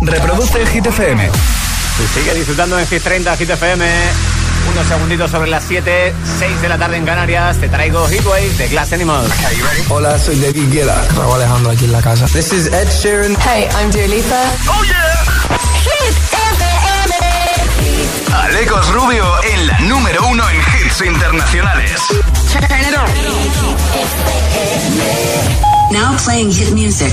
Reproduce Hit FM. Sigue disfrutando en Hit 30, Hit FM. Unos segunditos sobre las 7, 6 de la tarde en Canarias. Te traigo Heatwave de Glass Animals. Hola, soy David Guetta. Raúl Alejandro aquí en la casa. This is Ed Sheeran. Hey, I'm Dua Lipa. ¡Oh, yeah! Hit FM. Alecos Rubio en la número uno en hits internacionales. Now playing hit music.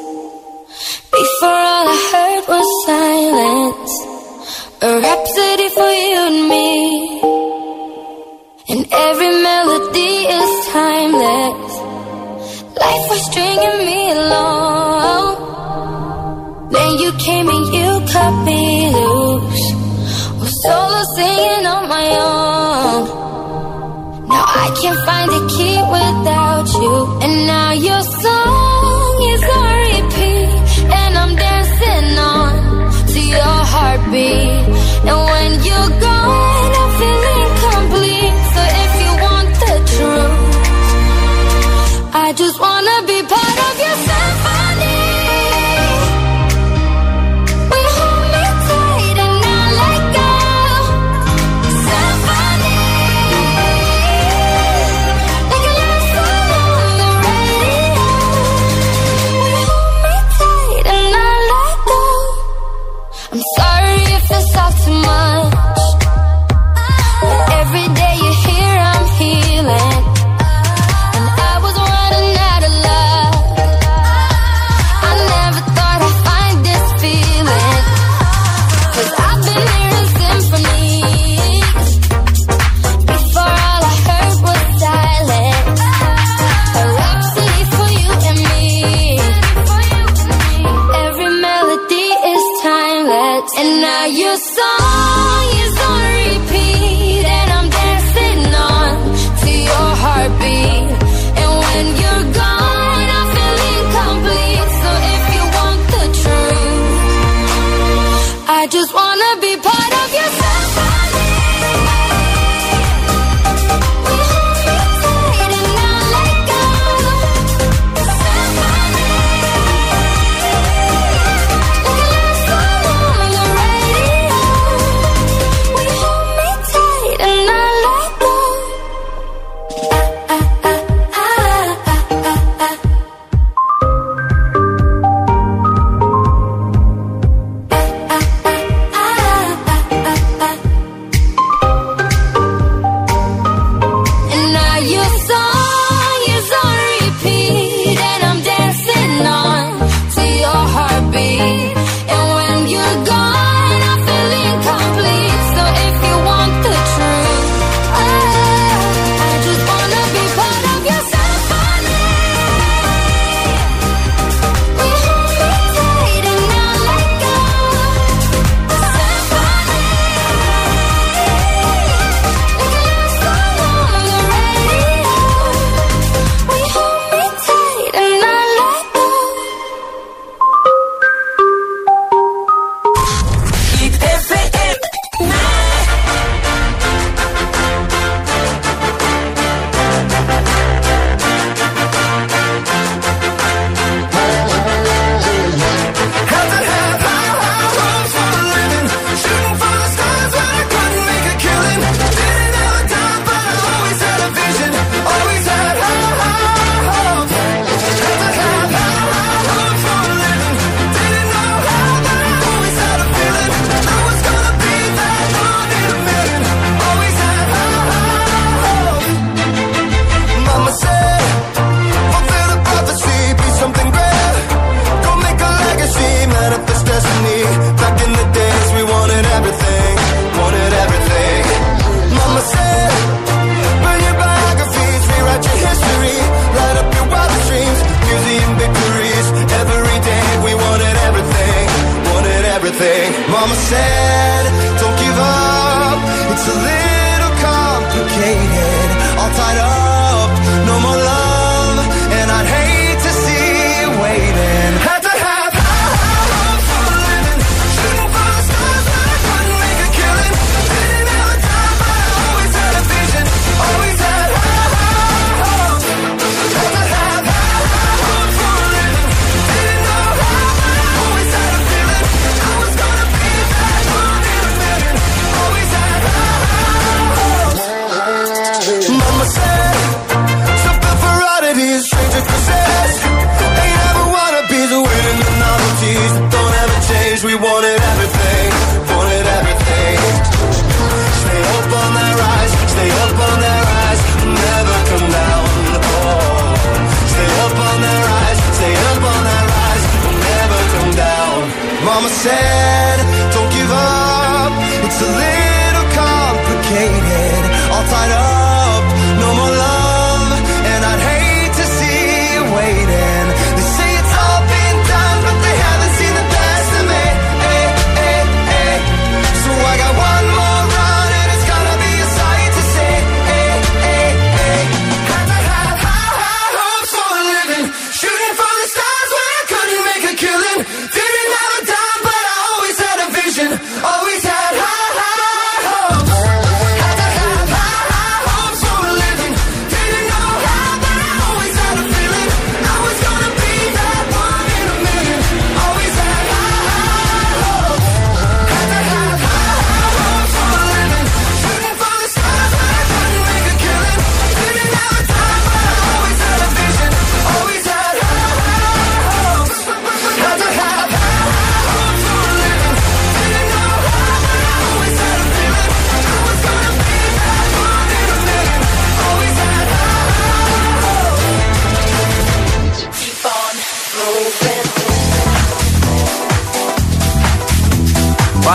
Stringing me along. Then you came and you cut me loose. Was solo singing on my own. Now I can't find a key without you. And now your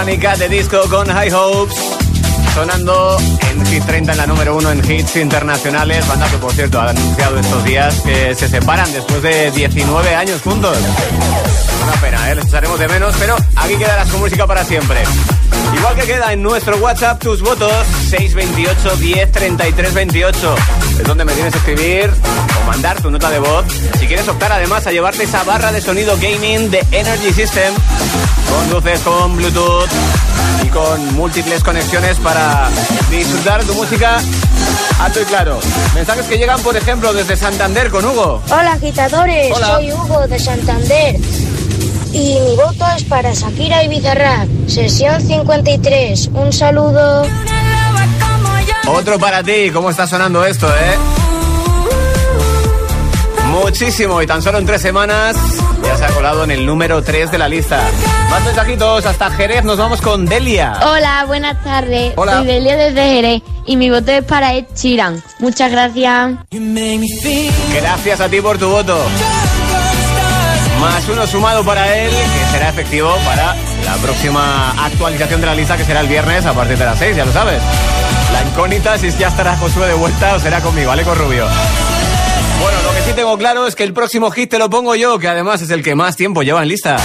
Pánica de disco con High Hopes. Sonando Hit 30 en la número uno en hits internacionales. Banda que, por cierto, ha anunciado estos días que se separan después de 19 años juntos. Una pena, ¿eh? Les echaremos de menos, pero aquí quedará su música para siempre. Igual que queda en nuestro WhatsApp tus votos 628 10 33 28. Es donde me tienes que escribir o mandar tu nota de voz. Si quieres optar además a llevarte esa barra de sonido gaming de Energy System con luces con Bluetooth con múltiples conexiones para disfrutar tu música alto y claro. Mensajes que llegan, por ejemplo, desde Santander con Hugo. Hola, agitadores. Soy Hugo de Santander. Y mi voto es para Shakira y Bizarrap. Sesión 53. Un saludo. Otro para ti. ¿Cómo está sonando esto, eh? Muchísimo. Y tan solo en tres semanas ya se ha colado en el número 3 de la lista. Más mensajitos. Hasta Jerez nos vamos con Delia. Hola, buenas tardes. Hola. Soy Delia desde Jerez y mi voto es para Ed Sheeran. Muchas gracias. Gracias a ti por tu voto. Más uno sumado para él, que será efectivo para la próxima actualización de la lista, que será el viernes a partir de las 6, ya lo sabes. La incógnita si ya estará Josué de vuelta o será conmigo, Aleco Rubio. Bueno, sí tengo claro es que el próximo hit te lo pongo yo, que además es el que más tiempo lleva en lista.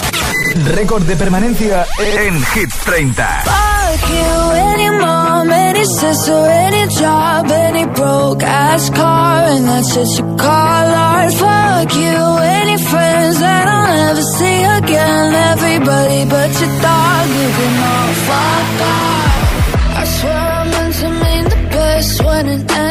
Récord de permanencia en Hit 30. Fuck you, any mom, any sister, any job, any broke ass car, and that's just you call art. Fuck you, any friends that I'll never see again. Everybody but your dog, you can all fuck off. I swear I meant to mean the best when it ended.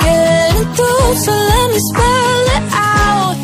getting through. So let me spell it out.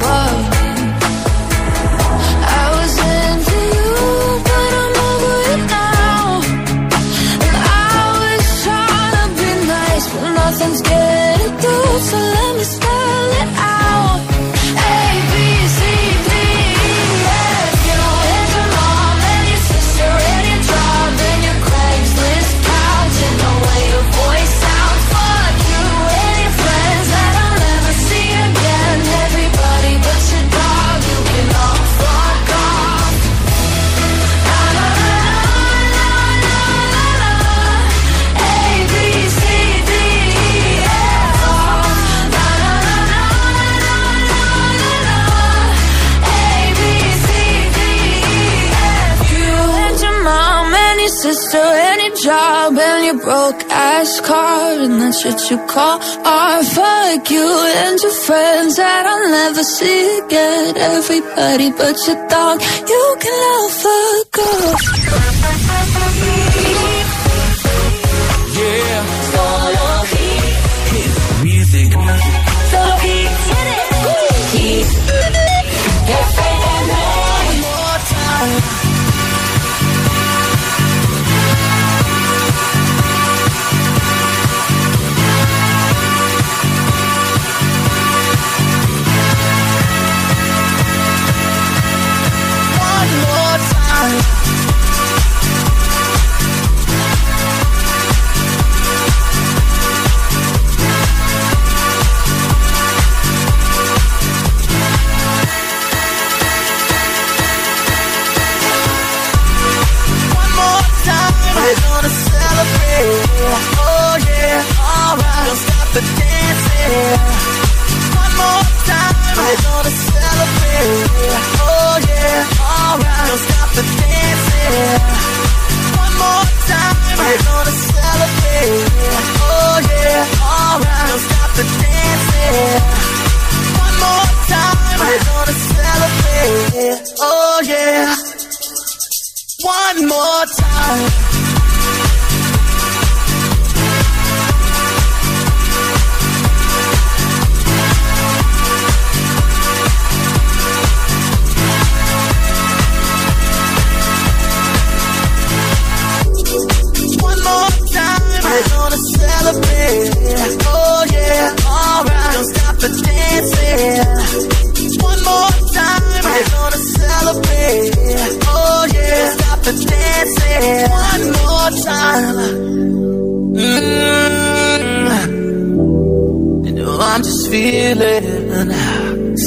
and you call art. Fuck you and your friends that I'll never see again. Everybody but your dog, you can all fuck off.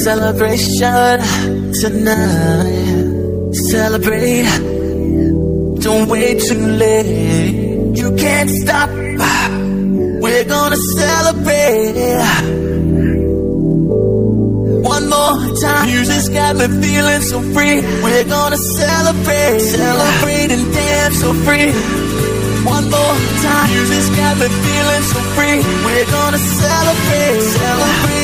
Celebration tonight. Celebrate. Don't wait too late. You can't stop. We're gonna celebrate. One more time. Music's got me feeling so free. We're gonna celebrate. Celebrate and dance so free. One more time. Music's got me feeling so free. We're gonna celebrate. Celebrate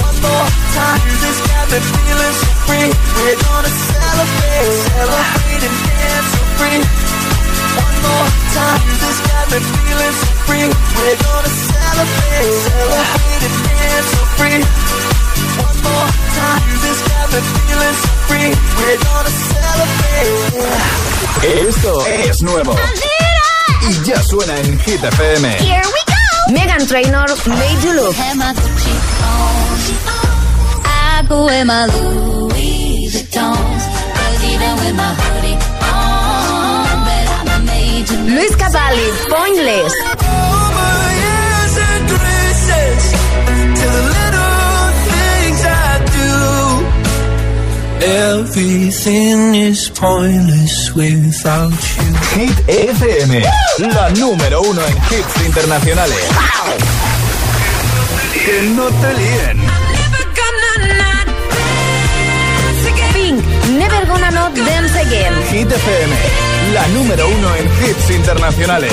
One more time. Music's got me feeling so free. We're gonna celebrate, celebrate and dance so free. One more time, this got me feeling so free. We're gonna celebrate, celebrate and dance so free. One more time, this got me feeling so free. We're gonna celebrate. Esto es nuevo. Y ya suena en Hit FM. Here we go. Megan Trainor, Made You Look. I go in Everything is pointless without you. Hit FM, la número uno en hits internacionales. Que no te líen. Pink, Never Gonna Not Dance Again. Hit FM, la número uno en hits internacionales.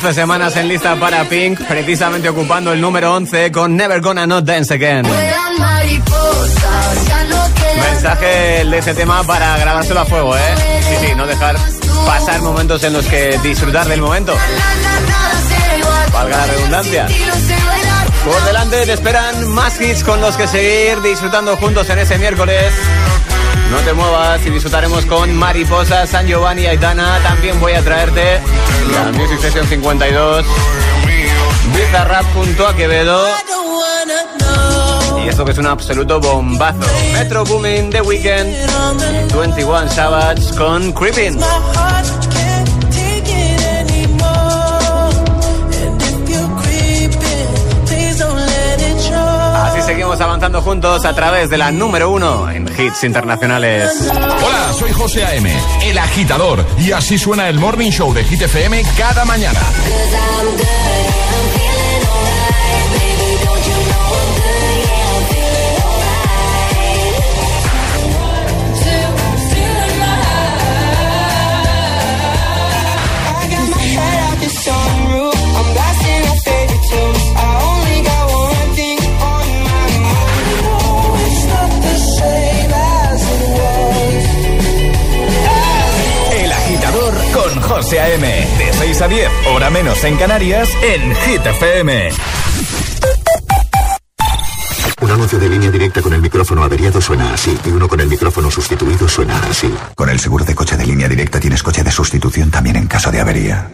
11 semanas en lista para Pink, precisamente ocupando el número 11 con Never Gonna Not Dance Again. Mensaje de ese tema para grabárselo a fuego, ¿eh? Sí, sí, no dejar pasar momentos en los que disfrutar del momento. Valga la redundancia. Por delante te esperan más hits con los que seguir disfrutando juntos en ese miércoles. No te muevas y disfrutaremos con Mariposa, San Giovanni y Aitana. También voy a traerte la Music Session 52. Bizarrap junto a Quevedo. Y esto que es un absoluto bombazo. Metro Booming The Weekend. 21 Savage con Creeping. Avanzando juntos a través de la número uno en hits internacionales. Hola, soy José A.M., el agitador, y así suena el Morning Show de Hit FM cada mañana. José A.M. De 6 a 10, hora menos en Canarias, en Hit FM. Un anuncio de línea directa con el micrófono averiado suena así, y uno con el micrófono sustituido suena así. Con el seguro de coche de línea directa tienes coche de sustitución también en caso de avería.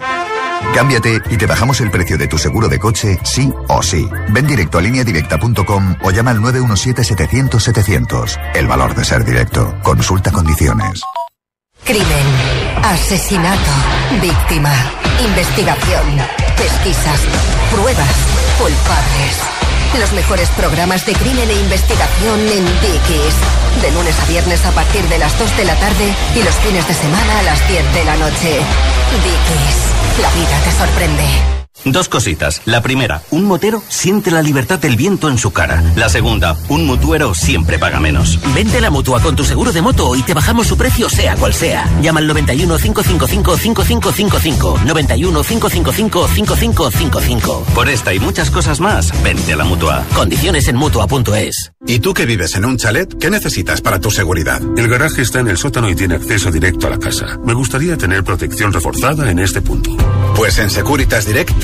Cámbiate y te bajamos el precio de tu seguro de coche, sí o sí. Ven directo a lineadirecta.com o llama al 917-700-700. El valor de ser directo. Consulta condiciones. Crimen, asesinato, víctima, investigación, pesquisas, pruebas, culpables. Los mejores programas de crimen e investigación en Dickies. De lunes a viernes a partir de las 2 de la tarde y los fines de semana a las 10 de la noche. Dickies, la vida te sorprende. Dos cositas. La primera, un motero siente la libertad del viento en su cara. La segunda, un mutuero siempre paga menos. Vente a la mutua con tu seguro de moto y te bajamos su precio sea cual sea. Llama al 91 555 5555. 91 555 5555. Por esta y muchas cosas más, vente a la mutua. Condiciones en mutua.es. ¿Y tú que vives en un chalet? ¿Qué necesitas para tu seguridad? El garaje está en el sótano y tiene acceso directo a la casa. Me gustaría tener protección reforzada en este punto. Pues en Securitas Direct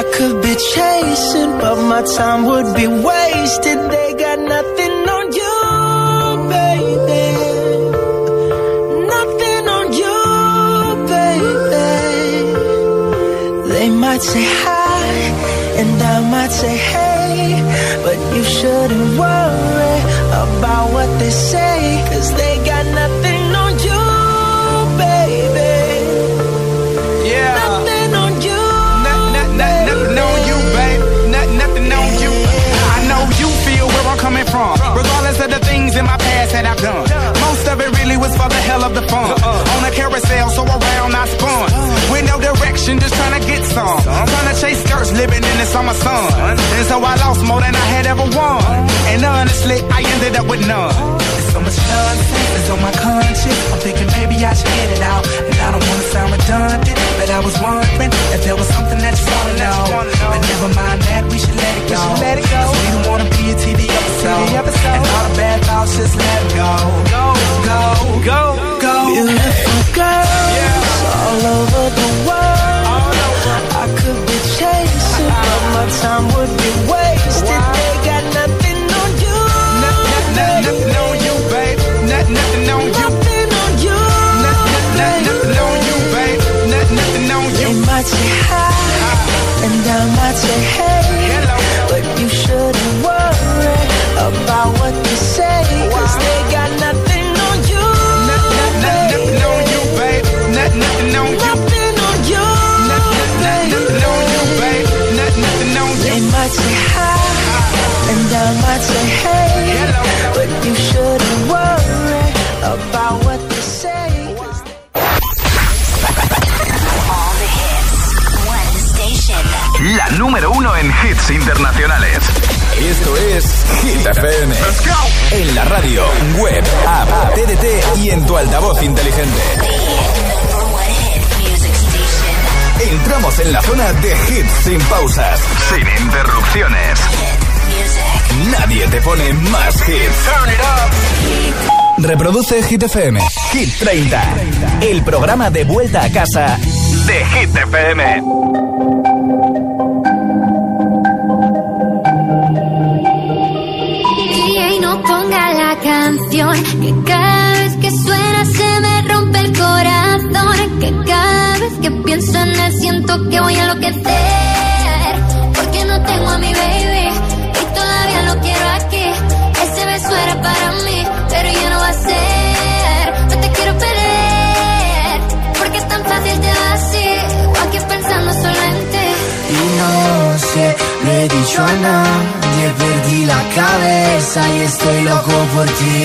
I could be chasing, but my time would be wasted. They got nothing on you, baby. Nothing on you, baby. They might say hi, and I might say hey, but you shouldn't worry about what they say, cause they the things in my past that I've done. Most of it really was for the hell of the fun. Uh-uh. On a carousel, so around I spun. Uh-huh. With no direction, just trying to get some. Trying to chase skirts, living in the summer sun. And so I lost more than I had ever won. Uh-huh. And honestly, I ended up with none. Much nonsense is on my conscience. I'm thinking maybe I should get it out. And I don't wanna sound redundant, but I was wondering if there was something that you wanna know. But never mind that, we should let it go. Let it go. we don't wanna be a TV episode. And all the bad thoughts, just let it go. Go, go, go, go. Beautiful girls all over the world. I could be chasing, but my time would be wasted. They got nothing on you. Nothing on you, babe. Nothing on you. Nothing on you. Nothing on you, babe. Nothing on you. They might say hi, and I might say hey. But you shouldn't worry about what La número uno en hits internacionales. Esto es Hit FM. En la radio, web, app, TDT y en tu altavoz inteligente. Entramos en la zona de hits sin pausas, sin interrupciones. Nadie te pone más hits. Reproduce Hit FM. Hit 30. El programa de vuelta a casa de Hit FM. Canción que cada vez que suena se me rompe el corazón que cada vez que pienso en él siento que voy a enloquecer porque no tengo a mi baby y todavía lo quiero aquí. Ese beso era para mí pero ya no va a ser. No te quiero perder porque es tan fácil te así o aquí pensando solo en ti Y no sé, no he dicho a nadie, perdí la cabeza y estoy loco por ti.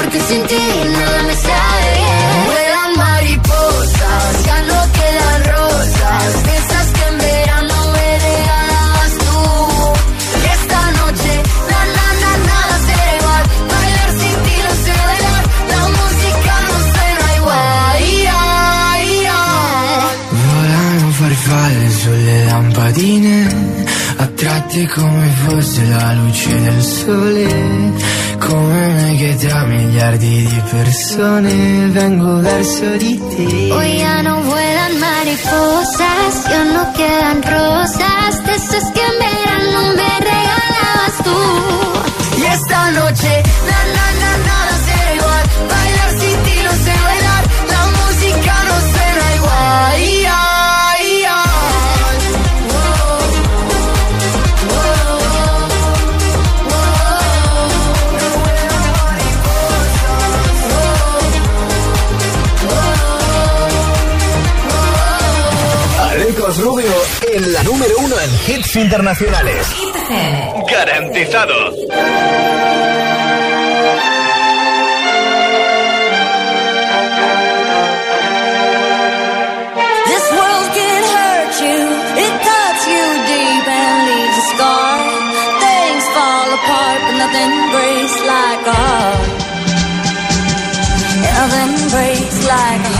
Porque sin ti nada me sabe bien. Vuelan mariposas, ya no quedan rosas. De esas que en verano me regalabas tú. Esta noche, na na na nada será igual. Bailar sin ti no sé bailar. La música no suena igual. Ia, ia. Volano farfalle sulle lampadine, attratti come fosse la luce del sole, come me che tra miliardi di persone vengo verso di te. Hoy ya no vuelan mariposas, ya no quedan rosas, de esas que en verano me regalabas tú. Y esta noche, en la número uno en hits internacionales. Garantizado. This world can hurt you, it cuts you deep and leaves a scar. Things fall apart, but nothing breaks like a heart. Nothing breaks like a heart.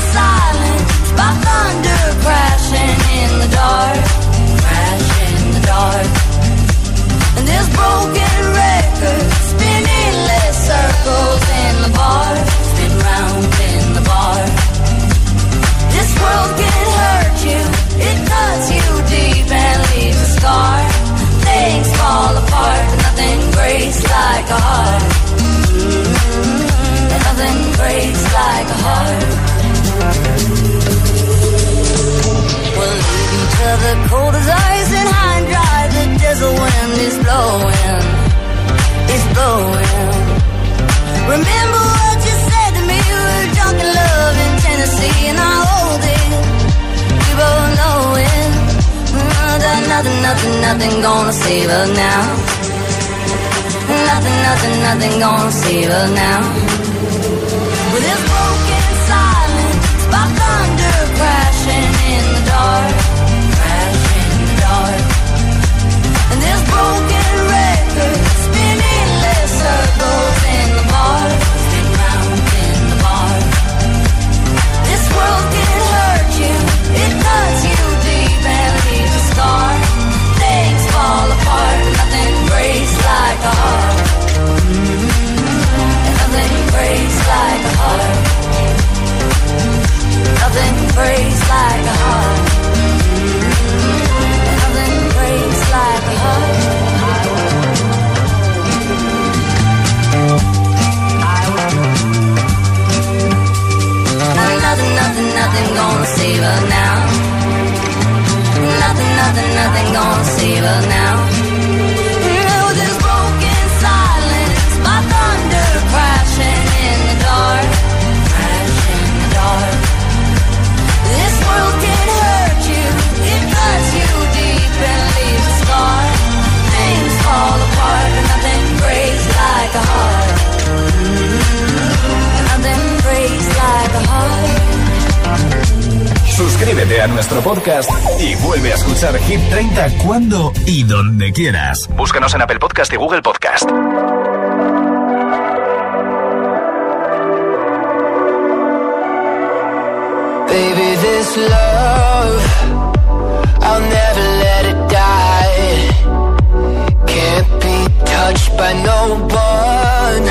thunder crashing in the dark, crash in the dark. And this broken record spinning less circles in the bar, spin round in the bar. This world can hurt you, it cuts you deep and leaves a scar. Things fall apart, nothing breaks like a heart. Nothing breaks like a heart till the cold as ice and high and dry. The desert wind is blowing, it's blowing. Remember what you said to me. We were drunk in love in Tennessee, and I hold it. We both know it. Mm, nothing, nothing, nothing, nothing gonna save us now. Nothing, nothing, nothing gonna save us now. With this broken silence, by thunder crashing in the dark. nothing breaks like a heart. Nothing breaks like a heart. Nothing breaks like a heart. nothing, nothing, nothing gonna save now. Nothing, nothing, nothing gonna save her now. Suscríbete a nuestro podcast y vuelve a escuchar Hit 30 cuando y donde quieras. Búscanos en Apple Podcast y Google Podcast. Baby, this love, I'll never let it die. Can't be touched by no one.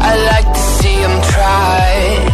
I like to see him try.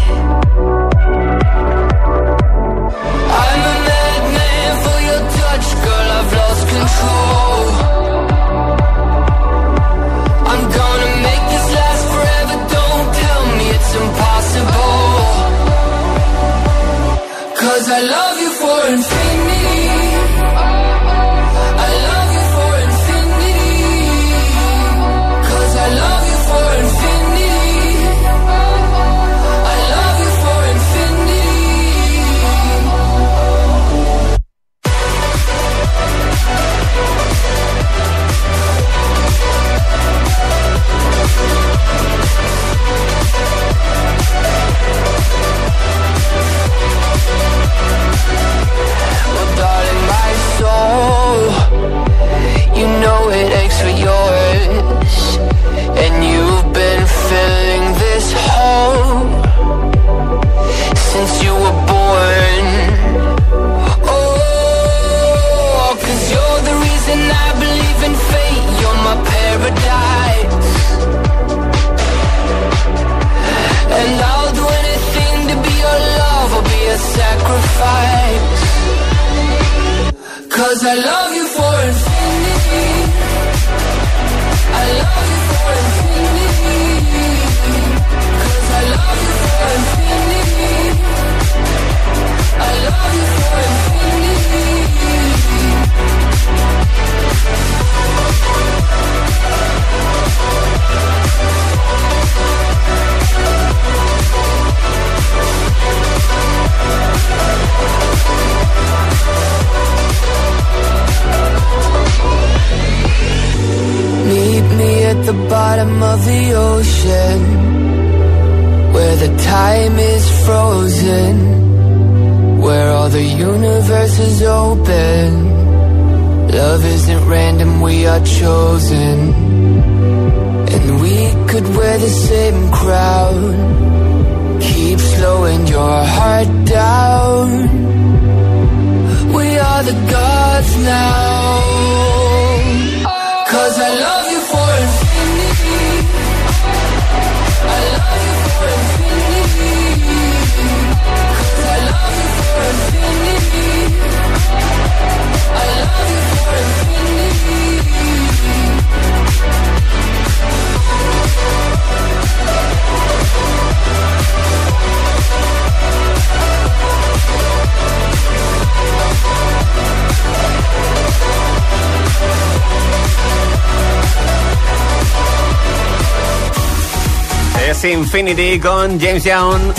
Infinity con James Young.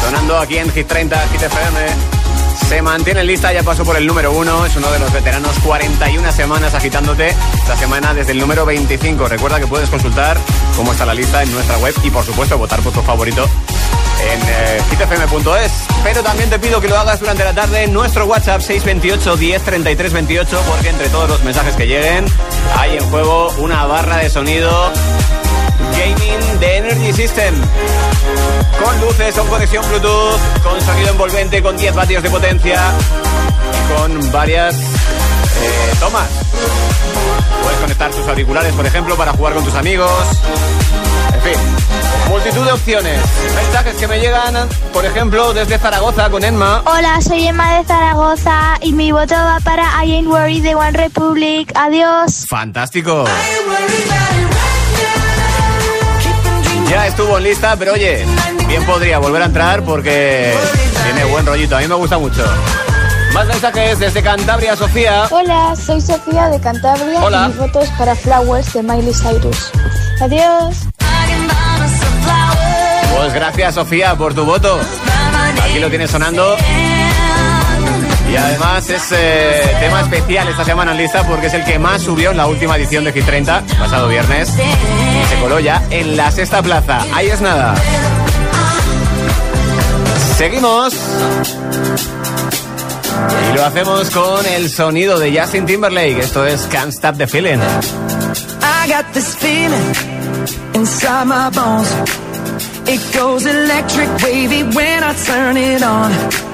Sonando aquí en Hit 30, Hit FM. Se mantiene en lista, ya pasó por el número 1. Es uno de los veteranos, 41 semanas agitándote. Esta semana desde el número 25. Recuerda que puedes consultar cómo está la lista en nuestra web y, por supuesto, votar por tu favorito en eh, hitfm.es. Pero también te pido que lo hagas durante la tarde en nuestro WhatsApp 628 10 33 28, porque entre todos los mensajes que lleguen hay en juego una barra de sonido gaming de Energy System. Con luces, con conexión Bluetooth, con sonido envolvente, con 10 vatios de potencia y con varias eh, tomas. Puedes conectar tus auriculares, por ejemplo, para jugar con tus amigos. En fin, multitud de opciones. Mensajes que me llegan, por ejemplo, desde Zaragoza con Emma. Hola, soy Emma de Zaragoza y mi voto va para I Ain't Worried de One Republic. Adiós. Fantástico. Ya estuvo en lista, pero oye, bien podría volver a entrar porque tiene buen rollito. A mí me gusta mucho. Más mensajes desde Cantabria, Sofía. Hola, soy Sofía de Cantabria Hola. y mi voto es para Flowers de Miley Cyrus. Adiós. Pues gracias, Sofía, por tu voto. Aquí lo tienes sonando. Y además es eh, tema especial esta semana lista porque es el que más subió en la última edición de Hit 30, pasado viernes. Y se coló ya en la sexta plaza. Ahí es nada. Seguimos. Y lo hacemos con el sonido de Justin Timberlake. Esto es Can't Stop the Feeling. I got this feeling inside my bones. It goes electric wavy when I turn it on.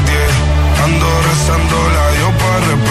the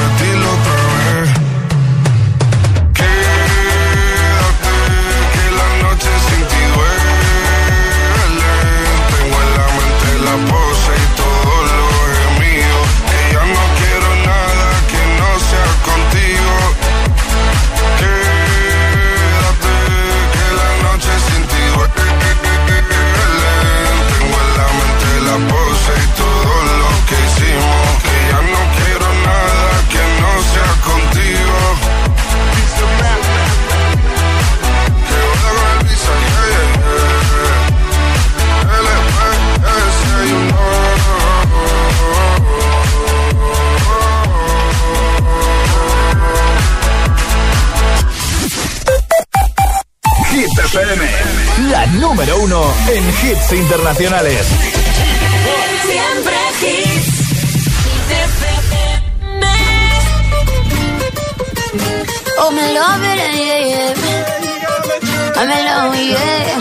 FM, la número uno en hits internacionales. Siempre hits. Oh, me love it, yeah, yeah. I'm alone, yeah.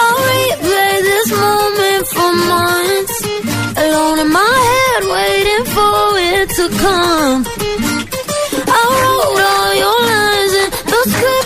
I'll replay this moment for months. Alone in my head, waiting for it to come. I wrote all your lines and those scripts.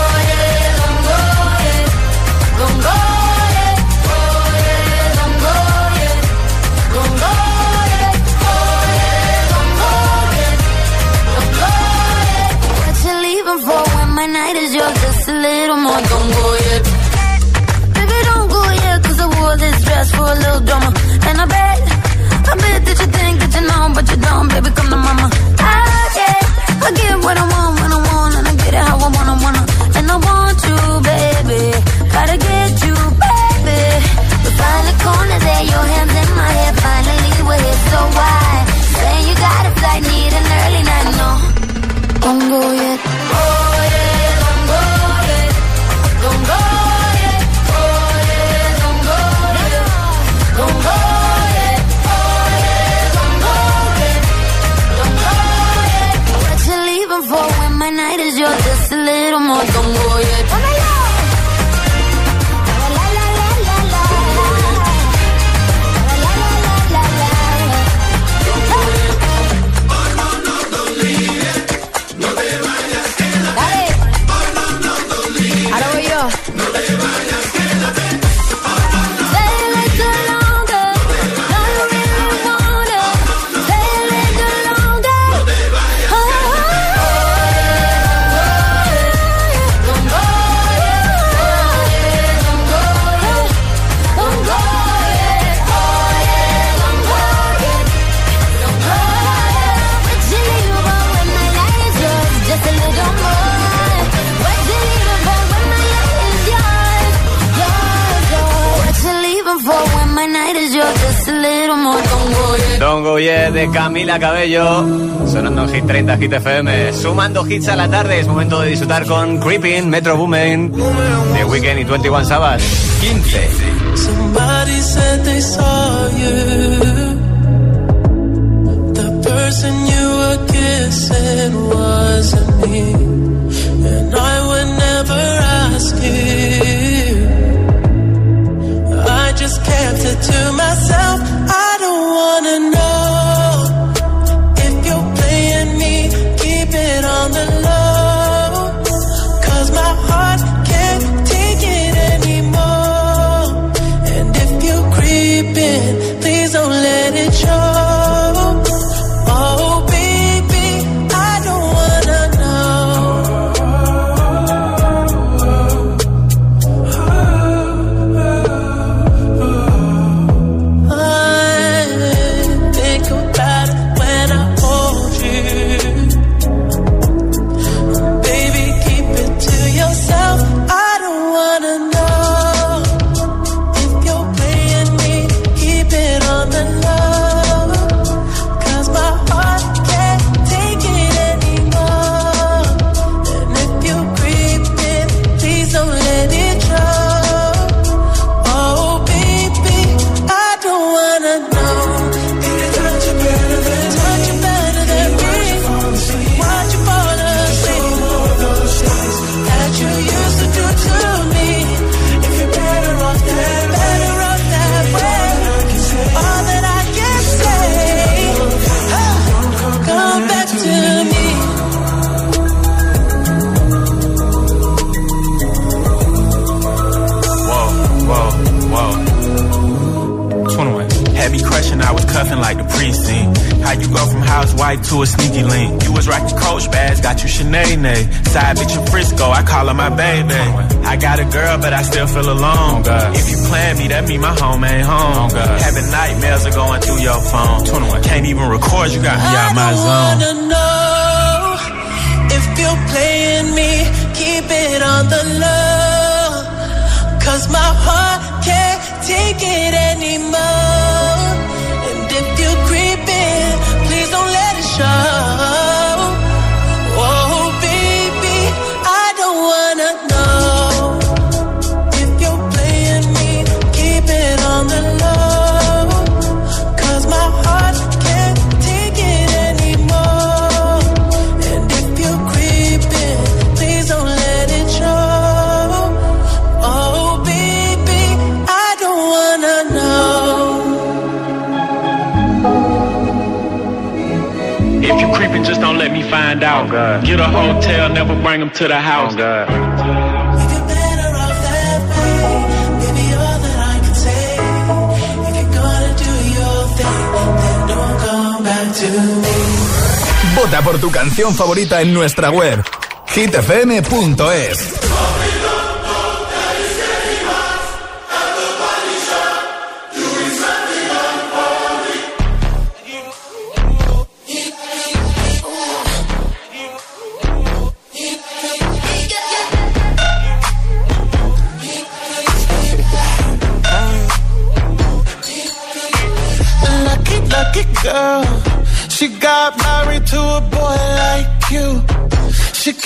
De Camila Cabello, sonando en Hit 30, Hit FM, sumando hits a la tarde, es momento de disfrutar con Creeping, Metro Boomin, The Weekend y 21 Sabbath, 15. Somebody said they saw you. The person you were kissing wasn't me. And I would never ask you. I just kept it to myself. I don't wanna know to a sneaky link? You was rocking coach bags, got you Sinead. Side bitch in Frisco, I call her my baby. I got a girl, but I still feel alone. Oh, if you plan me, that mean my home ain't home. Oh, Having nightmares are going through your phone. 21. Can't even record, you got me out my zone. I zone. wanna know if you're playing me, keep it on the low. Cause my heart can't take it anymore. Sợ find out. Get a hotel, never bring them to the house. Vota por tu canción favorita en nuestra web hitfm.es.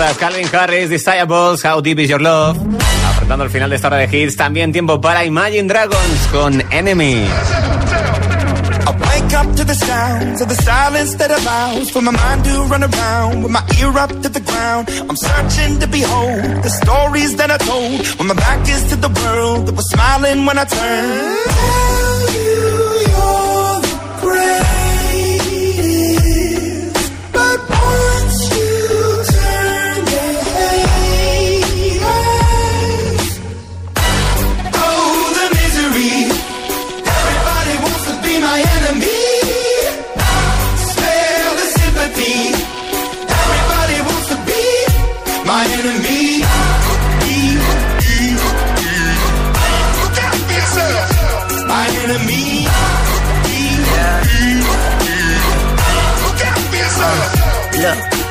piezas. Calvin Harris, Desirables, How Deep Is Your Love. Afrontando el final de esta hora de hits, también tiempo para Imagine Dragons con Enemy. I wake up to the sounds of the silence that allows for my mind to run around with my ear up to the ground. I'm searching to behold the stories that I told when my back is to the world that was smiling when I turned. Tell you your